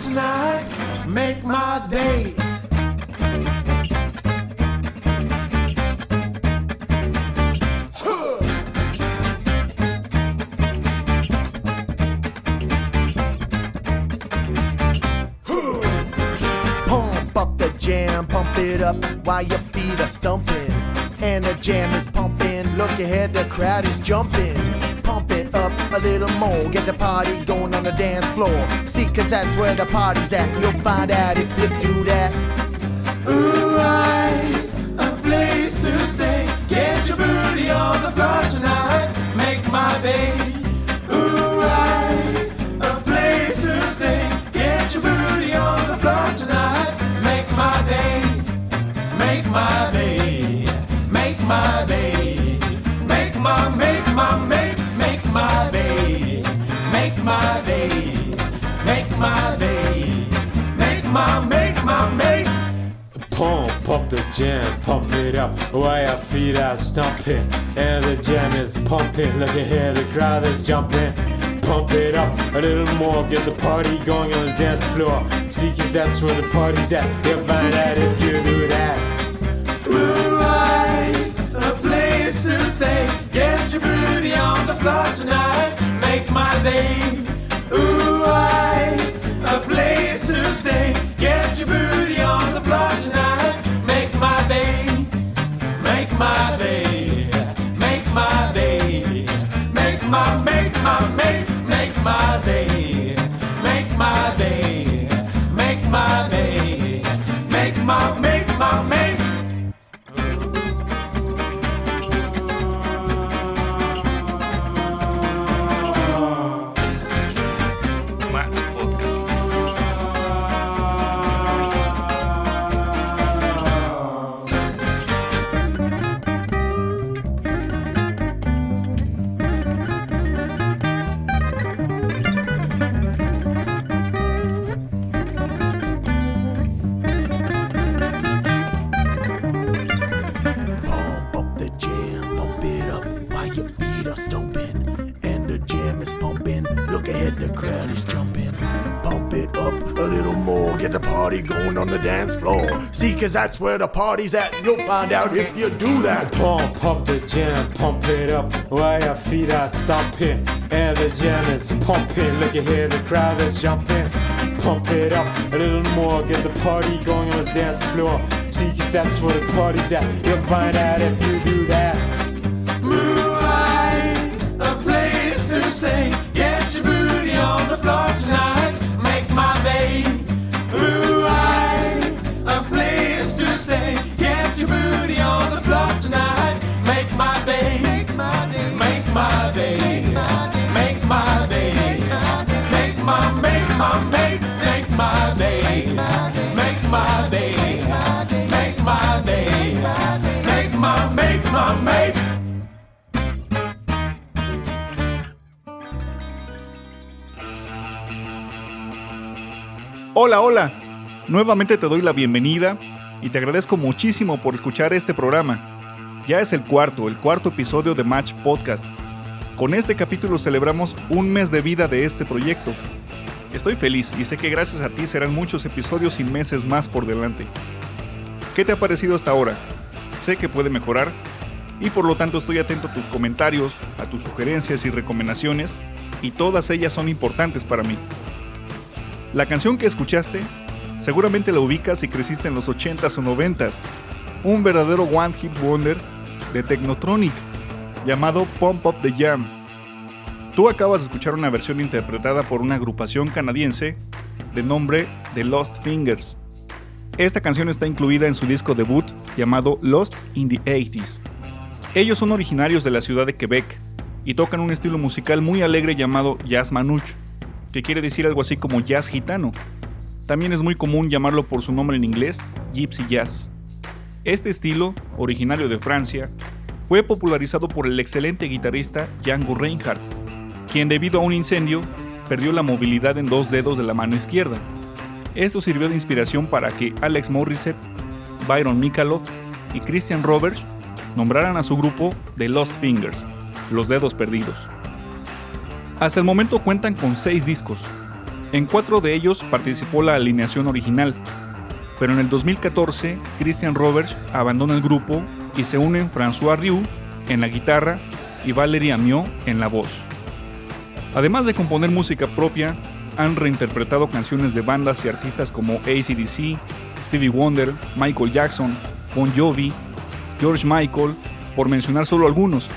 tonight. Make my day. Pump up the jam, pump it up while your feet are stumping. And the jam is pumping, look ahead, the crowd is jumping. It up a little more, get the party going on the dance floor. See, cause that's where the party's at. You'll find out if you do that. Ooh, I a place to stay. My day. Make my day. Make my make my make Pump pump the jam, pump it up while your feet are stomping. And the jam is pumping, look ahead, the crowd is jumping. Pump it up a little more, get the party going on the dance floor. See, cause that's where the party's at. You'll find out if you do that. Ooh, I, a place to stay. Get your booty on the floor tonight. Make my day. Ooh, I, a place to stay. Get your booty on the floor tonight. Make my day. Make my day. Make my day. Make my, make my, make, make my day. Make my day. Make my day. On the dance floor. See, cause that's where the party's at. You'll find out if you do that. Pump up the jam, pump it up while your feet are stomping. And the jam is pumping, look at here, the crowd is jumping. Pump it up a little more, get the party going on the dance floor. See, cause that's where the party's at. You'll find out if you do that. Moonlight, a place to stay. Get your booty on the floor Hola, hola. Nuevamente te doy la bienvenida y te agradezco muchísimo por escuchar este programa. Ya es el cuarto, el cuarto episodio de Match Podcast. Con este capítulo celebramos un mes de vida de este proyecto. Estoy feliz y sé que gracias a ti serán muchos episodios y meses más por delante. ¿Qué te ha parecido hasta ahora? Sé que puede mejorar y por lo tanto estoy atento a tus comentarios, a tus sugerencias y recomendaciones y todas ellas son importantes para mí. La canción que escuchaste seguramente la ubicas si creciste en los 80s o 90s. Un verdadero One Hit Wonder de Technotronic llamado Pump Up the Jam. Tú acabas de escuchar una versión interpretada por una agrupación canadiense de nombre The Lost Fingers. Esta canción está incluida en su disco debut llamado Lost in the 80s. Ellos son originarios de la ciudad de Quebec y tocan un estilo musical muy alegre llamado jazz manouche, que quiere decir algo así como jazz gitano. También es muy común llamarlo por su nombre en inglés, gypsy jazz. Este estilo, originario de Francia, fue popularizado por el excelente guitarrista Django Reinhardt, quien debido a un incendio perdió la movilidad en dos dedos de la mano izquierda. Esto sirvió de inspiración para que Alex Morissette, Byron Mikaloff y Christian Roberts nombraran a su grupo The Lost Fingers, los dedos perdidos. Hasta el momento cuentan con seis discos. En cuatro de ellos participó la alineación original, pero en el 2014 Christian Roberts abandona el grupo y se unen François Rioux en la guitarra y Valerie Amiot en la voz. Además de componer música propia, han reinterpretado canciones de bandas y artistas como ACDC, Stevie Wonder, Michael Jackson, Bon Jovi, George Michael, por mencionar solo algunos.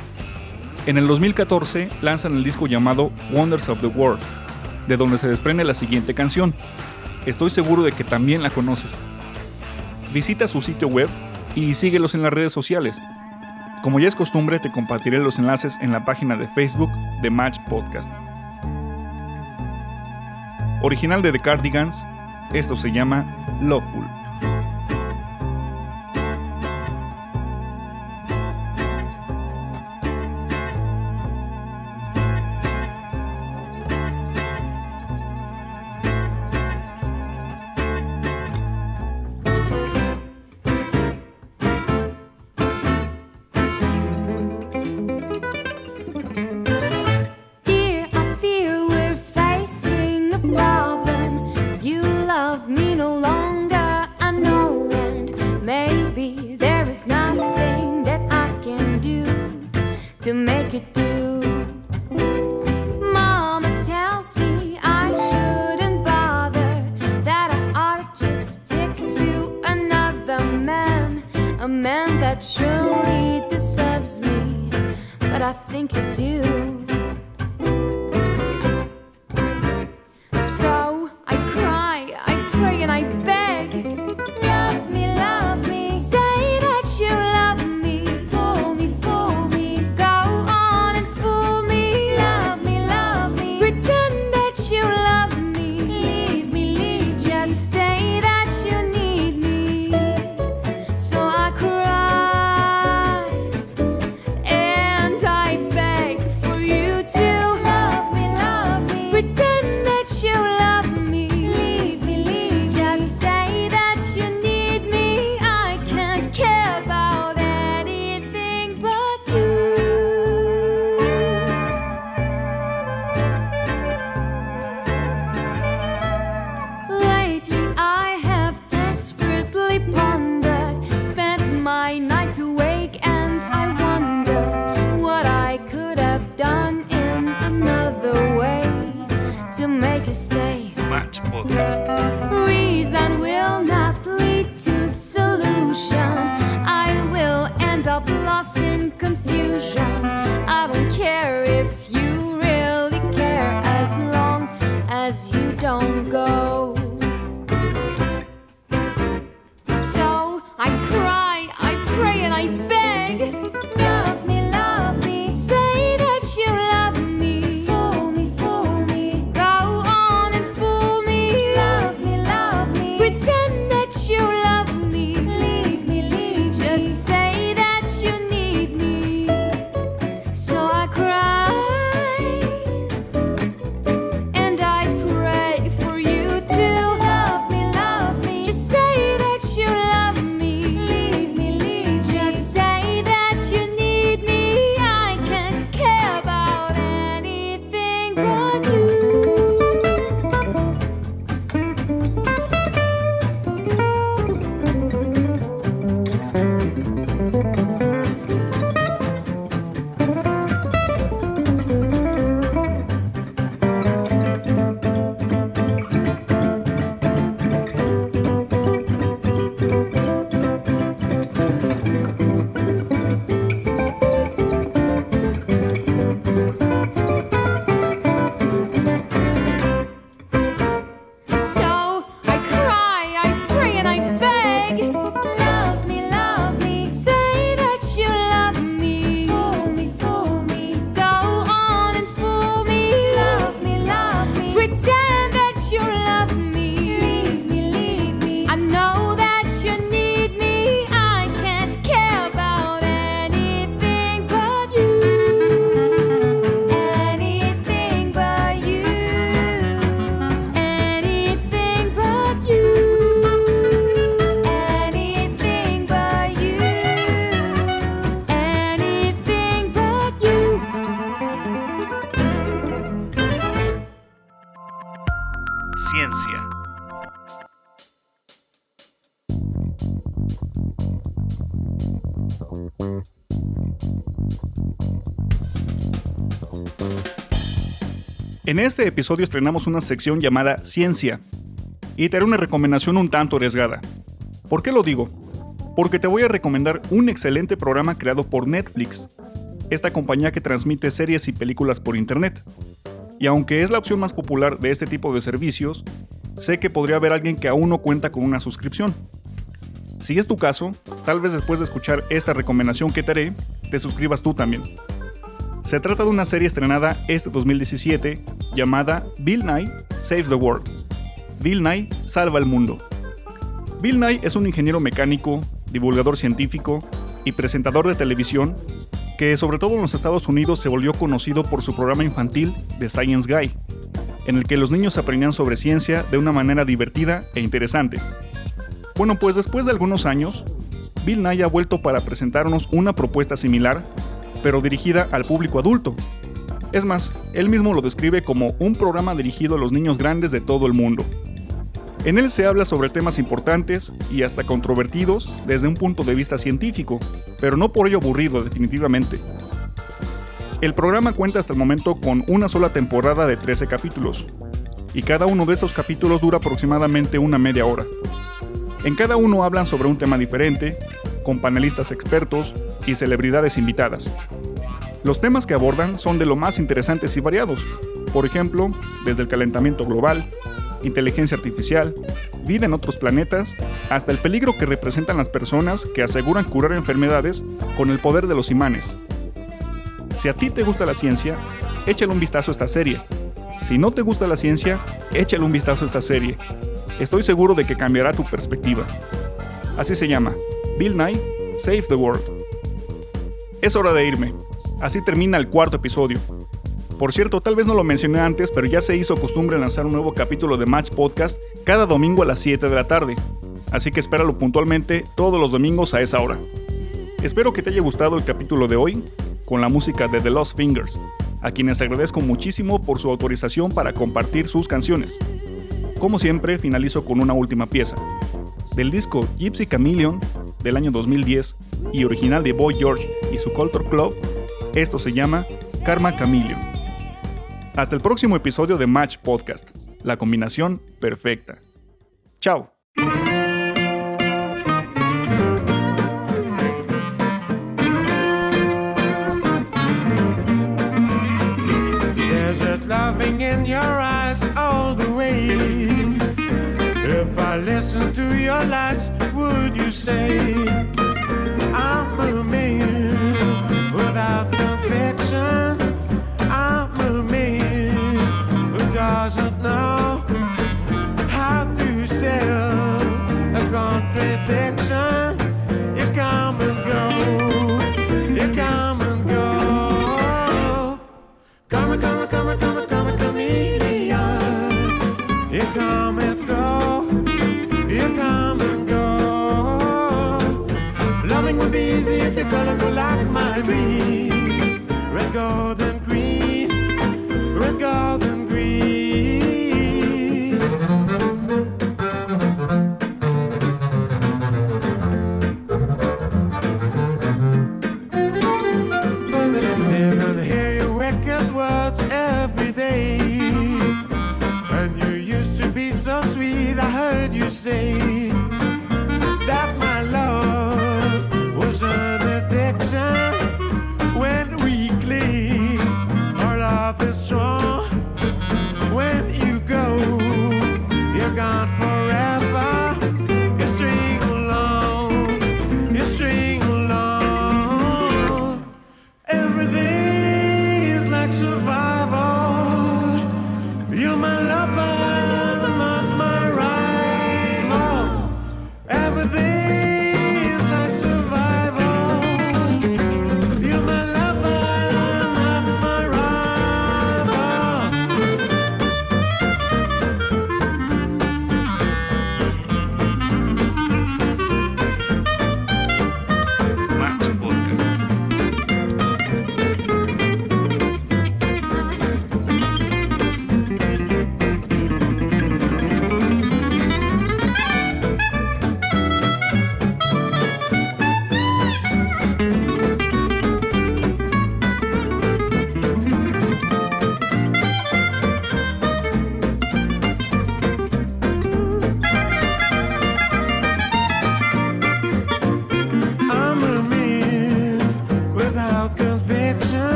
En el 2014 lanzan el disco llamado Wonders of the World, de donde se desprende la siguiente canción. Estoy seguro de que también la conoces. Visita su sitio web y síguelos en las redes sociales. Como ya es costumbre, te compartiré los enlaces en la página de Facebook de Match Podcast. Original de The Cardigans, esto se llama Loveful. Surely deserves me, but I think you do. Podcast. Reason will not lead to solution. I will end up lost in confusion. I don't care if you really care as long as you don't go. So I cry, I pray, and I beg. En este episodio estrenamos una sección llamada Ciencia y te haré una recomendación un tanto arriesgada. ¿Por qué lo digo? Porque te voy a recomendar un excelente programa creado por Netflix, esta compañía que transmite series y películas por internet. Y aunque es la opción más popular de este tipo de servicios, sé que podría haber alguien que aún no cuenta con una suscripción. Si es tu caso, tal vez después de escuchar esta recomendación que te haré, te suscribas tú también. Se trata de una serie estrenada este 2017 llamada Bill Nye Saves the World. Bill Nye salva el mundo. Bill Nye es un ingeniero mecánico, divulgador científico y presentador de televisión que sobre todo en los Estados Unidos se volvió conocido por su programa infantil The Science Guy, en el que los niños aprendían sobre ciencia de una manera divertida e interesante. Bueno, pues después de algunos años, Bill Nye ha vuelto para presentarnos una propuesta similar, pero dirigida al público adulto. Es más, él mismo lo describe como un programa dirigido a los niños grandes de todo el mundo. En él se habla sobre temas importantes y hasta controvertidos desde un punto de vista científico, pero no por ello aburrido definitivamente. El programa cuenta hasta el momento con una sola temporada de 13 capítulos, y cada uno de esos capítulos dura aproximadamente una media hora. En cada uno hablan sobre un tema diferente, con panelistas expertos y celebridades invitadas. Los temas que abordan son de lo más interesantes y variados, por ejemplo, desde el calentamiento global, inteligencia artificial, vida en otros planetas, hasta el peligro que representan las personas que aseguran curar enfermedades con el poder de los imanes. Si a ti te gusta la ciencia, échale un vistazo a esta serie. Si no te gusta la ciencia, échale un vistazo a esta serie. Estoy seguro de que cambiará tu perspectiva. Así se llama, Bill Nye Saves the World. Es hora de irme. Así termina el cuarto episodio. Por cierto, tal vez no lo mencioné antes, pero ya se hizo costumbre lanzar un nuevo capítulo de Match Podcast cada domingo a las 7 de la tarde. Así que espéralo puntualmente todos los domingos a esa hora. Espero que te haya gustado el capítulo de hoy con la música de The Lost Fingers, a quienes agradezco muchísimo por su autorización para compartir sus canciones. Como siempre, finalizo con una última pieza. Del disco Gypsy Chameleon del año 2010 y original de Boy George y su Culture Club, esto se llama Karma Chameleon. Hasta el próximo episodio de Match Podcast, la combinación perfecta. Chao. Listen to your lies, would you say I'm a man without conviction? I'm a man who doesn't know how to sell a contradiction. You come and go, you come and go. Come, come, come, colors were like my dreams. Red, gold, and green. Red, gold, and green. They're gonna hear your wicked words every day. And you used to be so sweet, I heard you say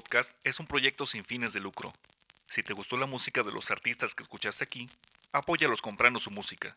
Podcast es un proyecto sin fines de lucro. Si te gustó la música de los artistas que escuchaste aquí, apóyalos comprando su música.